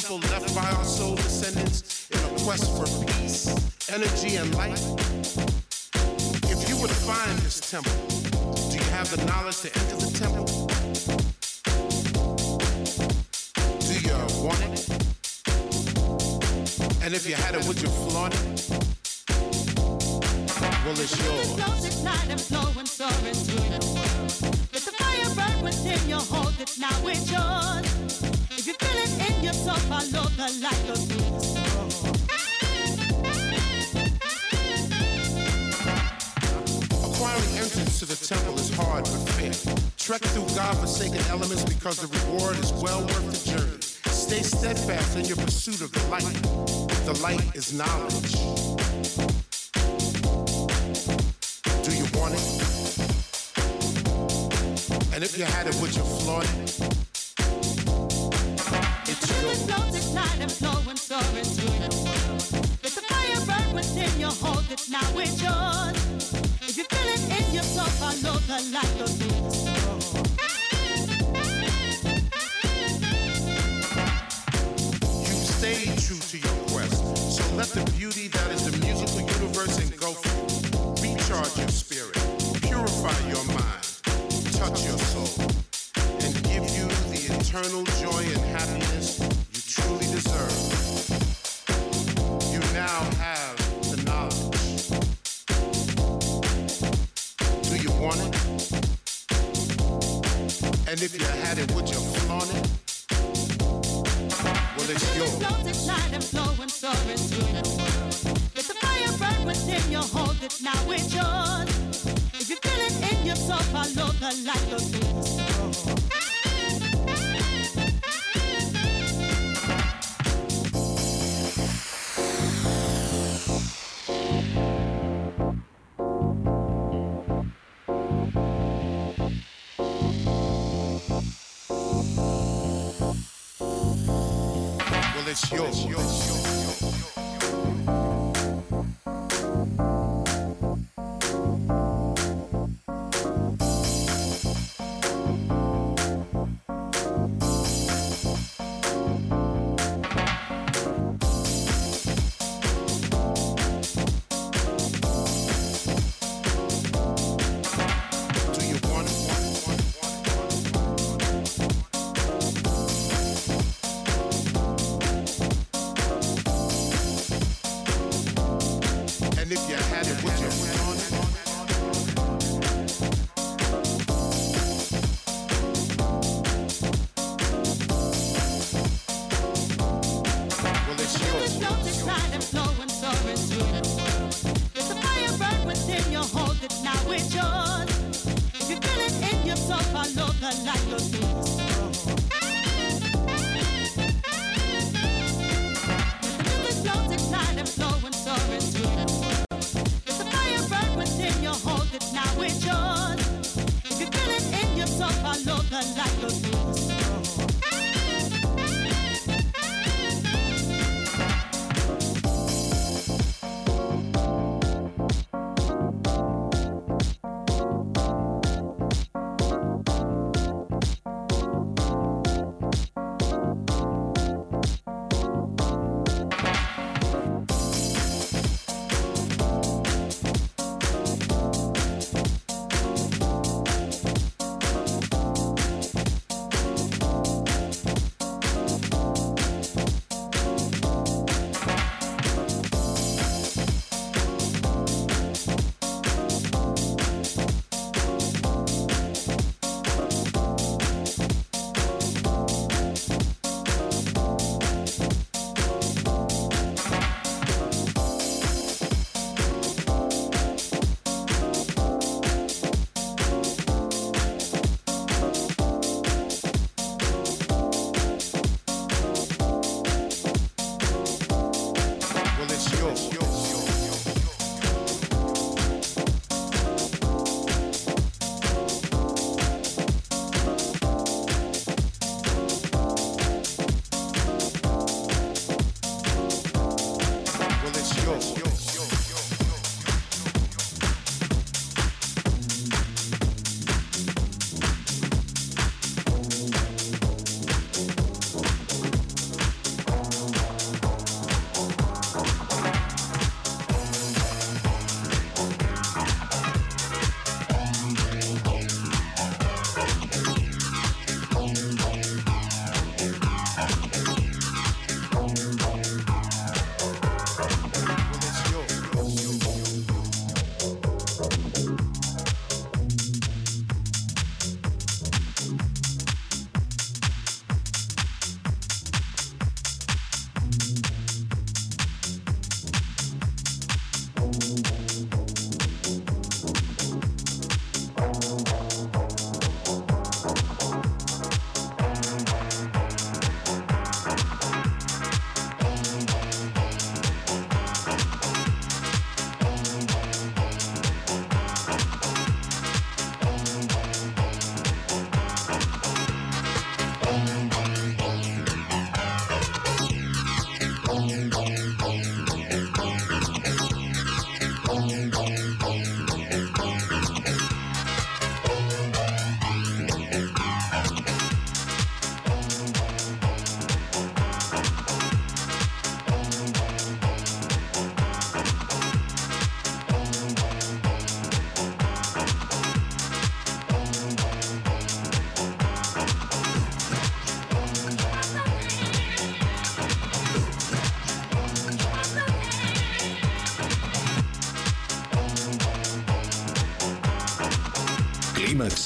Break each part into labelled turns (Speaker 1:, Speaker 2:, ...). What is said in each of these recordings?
Speaker 1: Temple left by our soul descendants in a quest for peace, energy, and light. If you would find this temple, do you have the knowledge to enter the temple? Do you want it? And if you had it, would you flaunt it? Well, it's yours.
Speaker 2: It's night and flowing, soaring through the world. Let the fire burn within you, hold it, now it's yours.
Speaker 1: Acquiring entrance to the temple is hard but fair. Trek through God-forsaken elements because the reward is well worth the journey. Stay steadfast in your pursuit of the light. The light is knowledge. Do you want it? And if you had it, would you flaunt it? Eternal joy and happiness now have the knowledge. Do you want it? And if you had it, would you flaunt it? Well, it's yours.
Speaker 2: flows at night and flowing, soaring the world. Let the fire burn within you, hold it, now it's yours. If you feel it in your soul, follow the light, go through the storm.
Speaker 1: It's yours.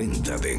Speaker 3: 40 de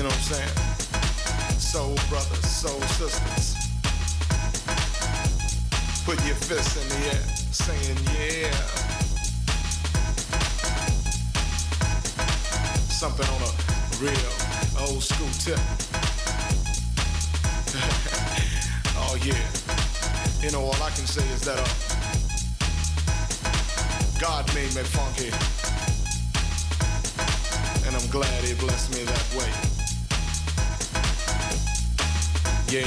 Speaker 4: You know
Speaker 3: what I'm saying? Soul brothers, soul sisters. Put your fists in the air, saying yeah. Something on a real old school tip. oh yeah. You know, all I can say is that uh, God made me funky. And I'm glad he blessed me that way. Yeah.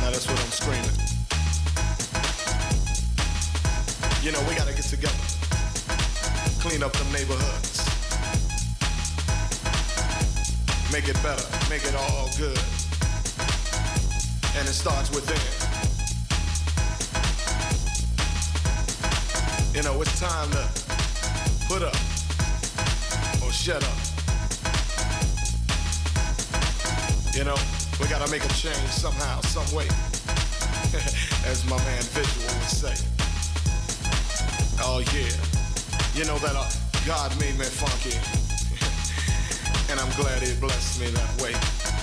Speaker 3: Now that's what I'm screaming. You know, we gotta get together. Clean up them neighborhoods. Make it better. Make it all good and it starts within. You know, it's time to put up or shut up. You know, we gotta make a change somehow, some way. As my man Visual would say. Oh yeah. You know that uh, God made me funky. and I'm glad he blessed me that way.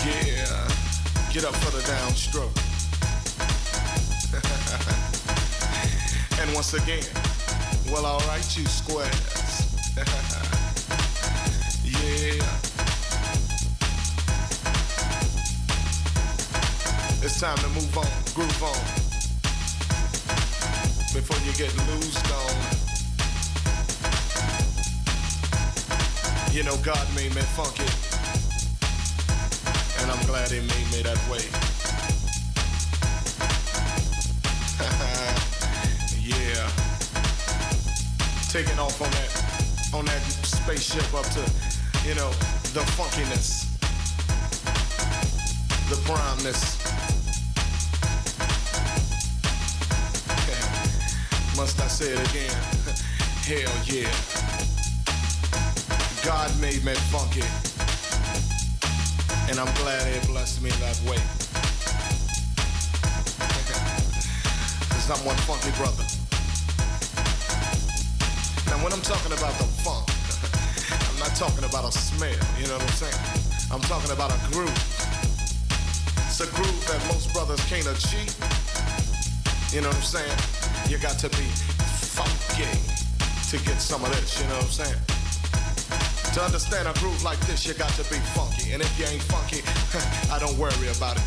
Speaker 3: Yeah, get up for the downstroke. and once again, well, alright, you squares. Time to move on, groove on. Before you get loosed on. You know, God made me funky and I'm glad he made me that way. yeah. Taking off on that on that spaceship up to, you know, the funkiness. The primeness. Must I say it again? Hell yeah. God made me funky and I'm glad he blessed me that way. Cause I'm one funky brother. Now when I'm talking about the funk, I'm not talking about a smell, you know what I'm saying? I'm talking about a groove. It's a groove that most brothers can't achieve. You know what I'm saying? You got to be funky to get some of this, you know what I'm saying? To understand a groove like this, you got to be funky. And if you ain't funky, I don't worry about it.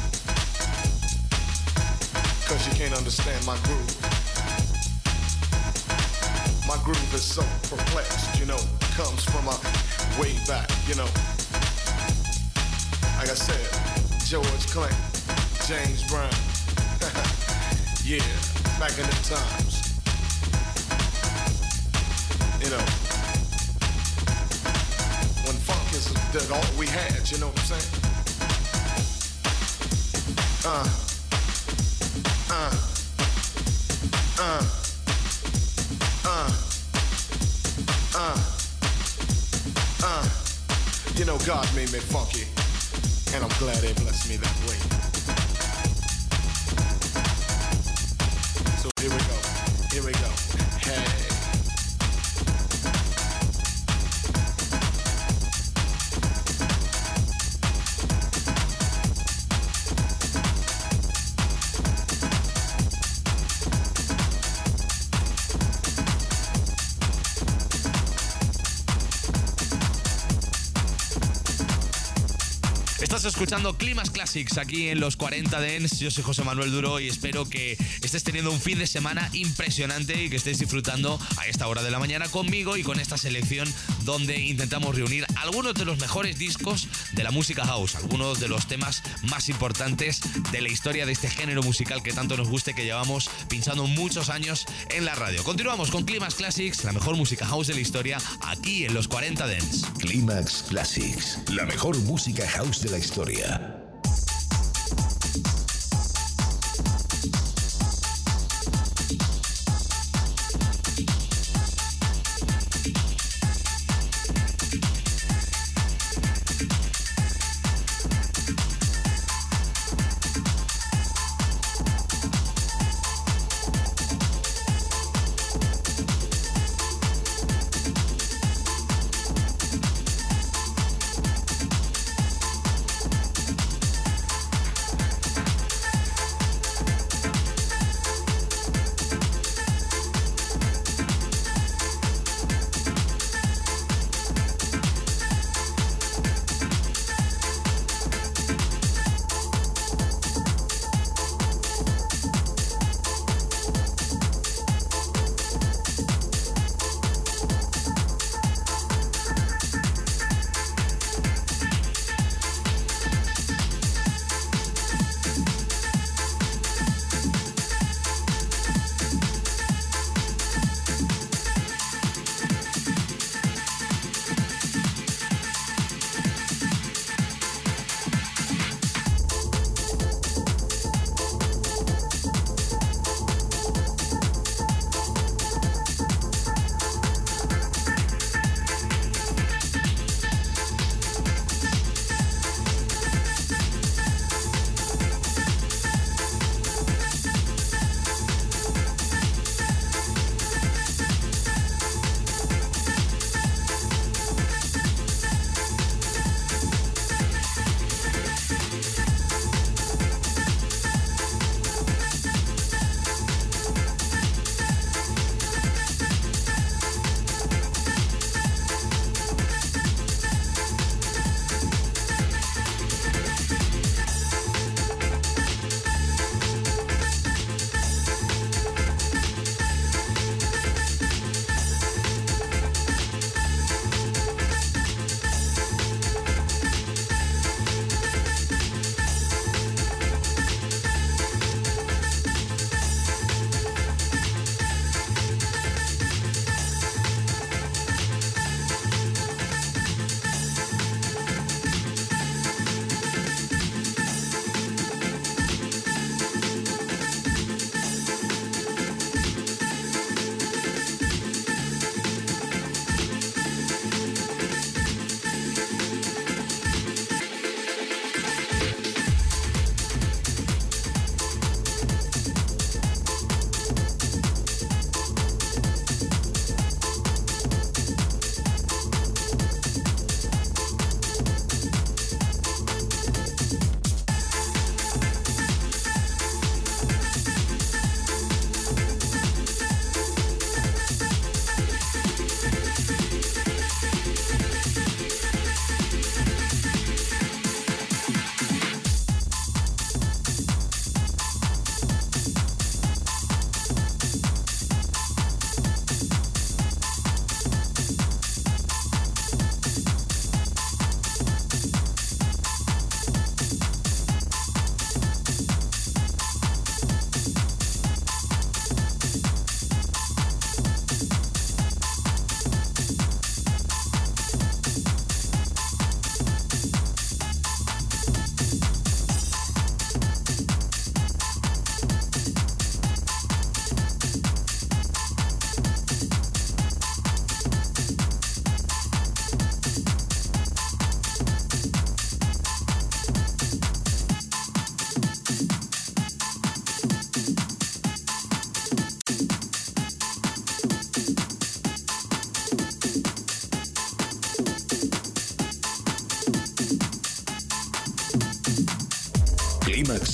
Speaker 3: Cause you can't understand my groove. My groove is so perplexed, you know, comes from a way back, you know. Like I said, George Clinton, James Brown. yeah, back in the times. You know, when funk is that all we had, you know what I'm saying? Uh, uh, uh, uh, uh, uh. You know, God made me funky, and I'm glad He blessed me that here we go, here we go. Hey.
Speaker 5: Estás escuchando Climas Classics aquí en los 40 Dents. Yo soy José Manuel Duro y espero que estés teniendo un fin de semana impresionante y que estés disfrutando a esta hora de la mañana conmigo y con esta selección donde intentamos reunir algunos de los mejores discos de la música house, algunos de los temas más importantes de la historia de este género musical que tanto nos guste que llevamos pinchando muchos años en la radio. Continuamos con Climax Classics, la mejor música house de la historia, aquí en los 40 Dents.
Speaker 6: Climax Classics, la mejor música house de la historia.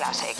Speaker 6: clase.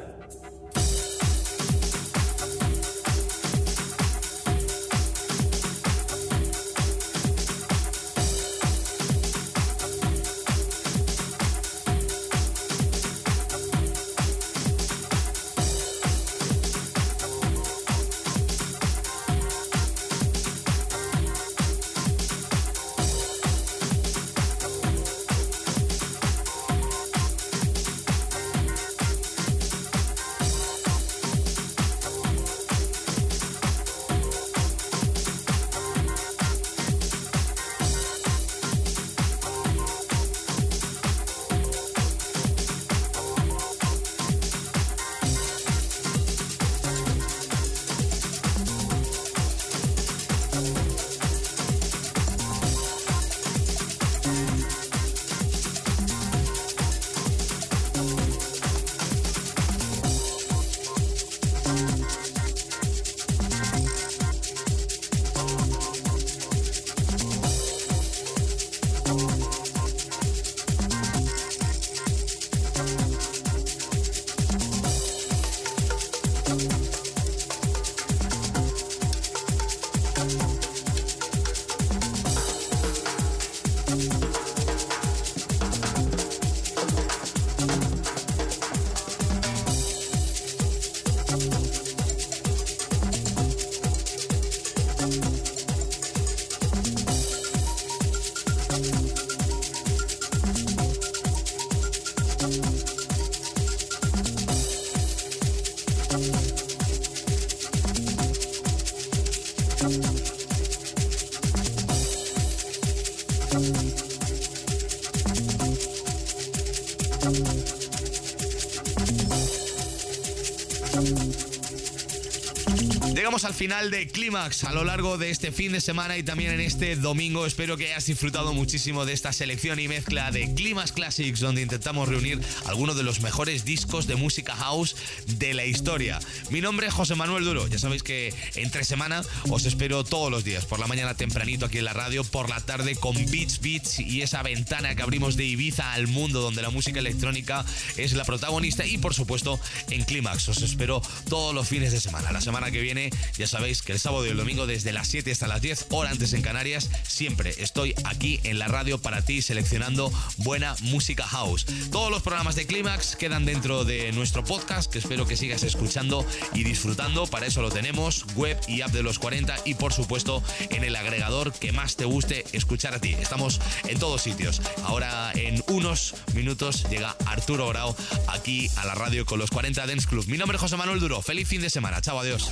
Speaker 5: Al final de Clímax a lo largo de este fin de semana y también en este domingo. Espero que hayas disfrutado muchísimo de esta selección y mezcla de Clímax Classics, donde intentamos reunir algunos de los mejores discos de música house de la historia. Mi nombre es José Manuel Duro. Ya sabéis que entre semana os espero todos los días, por la mañana tempranito aquí en la radio, por la tarde con Beats Beats y esa ventana que abrimos de Ibiza al mundo donde la música electrónica es la protagonista y por supuesto en Clímax. Os espero todos los fines de semana. La semana que viene ya sabéis que el sábado y el domingo desde las 7 hasta las 10, hora antes en Canarias, siempre estoy aquí en la radio para ti seleccionando buena música house. Todos los programas de Clímax quedan dentro de nuestro podcast que espero que sigas escuchando y disfrutando. Para eso lo tenemos, web y app de los 40 y por supuesto en el agregador que más te guste escuchar a ti. Estamos en todos sitios. Ahora en unos minutos llega Arturo Grau aquí a la radio con los 40 Dance Club. Mi nombre es José Manuel Duro. Feliz fin de semana. Chao, adiós.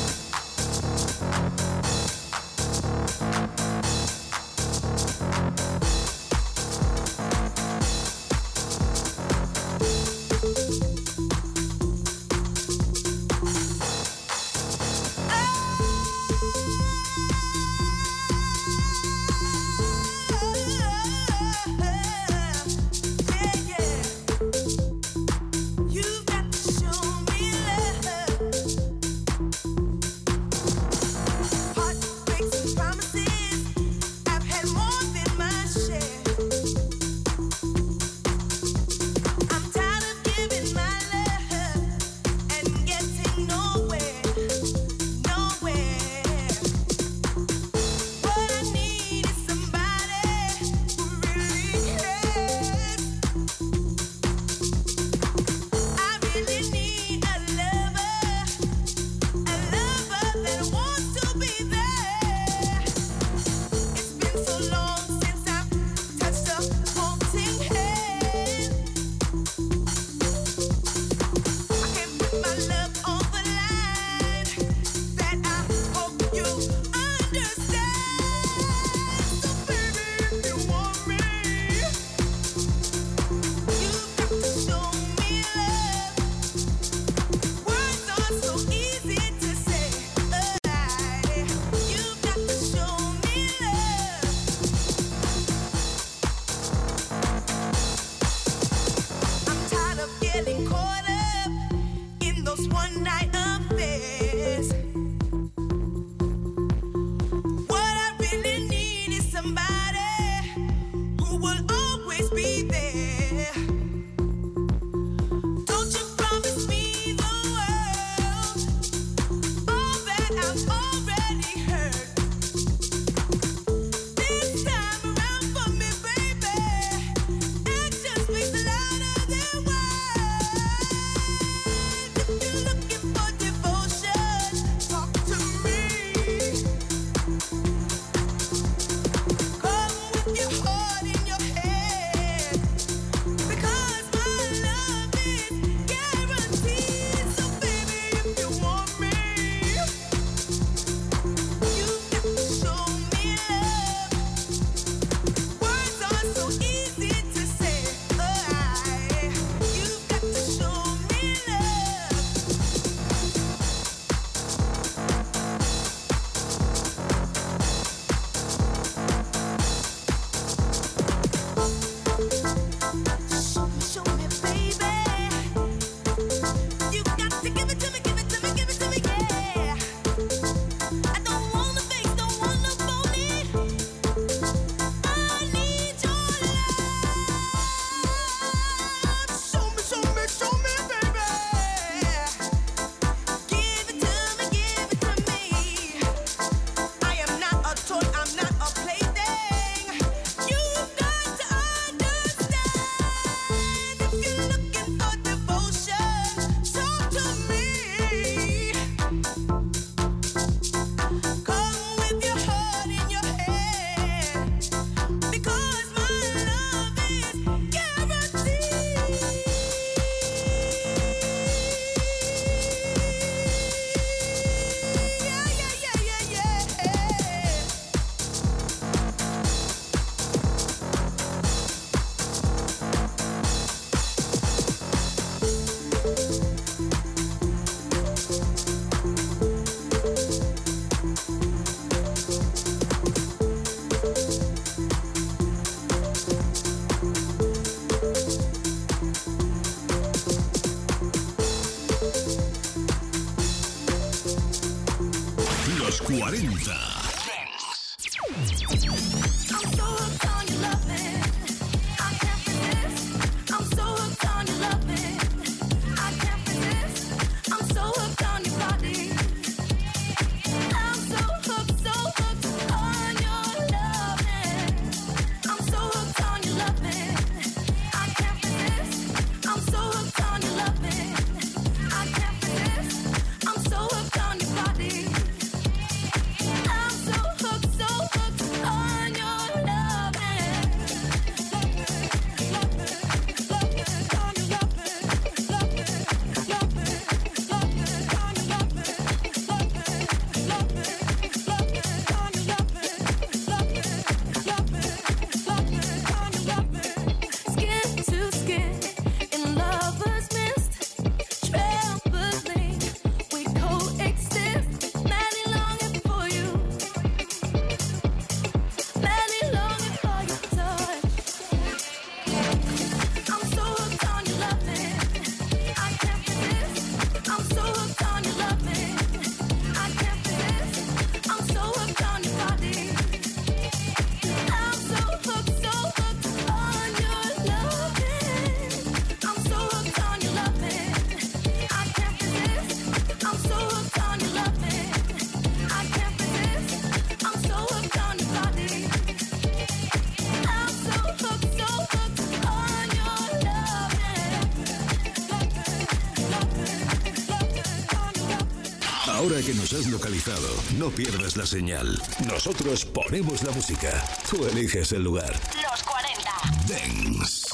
Speaker 6: Localizado, no pierdas la señal. Nosotros ponemos la música. Tú eliges el lugar.
Speaker 7: Los 40.
Speaker 6: Dance.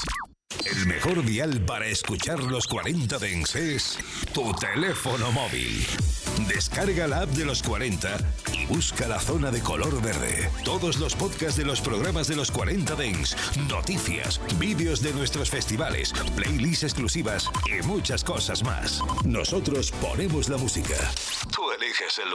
Speaker 6: El mejor dial para escuchar los 40 Dance es tu teléfono móvil. Descarga la app de los 40 y busca la zona de color verde. Todos los podcasts de los programas de los 40 Dance, noticias, vídeos de nuestros festivales, playlists exclusivas y muchas cosas más. Nosotros ponemos la música.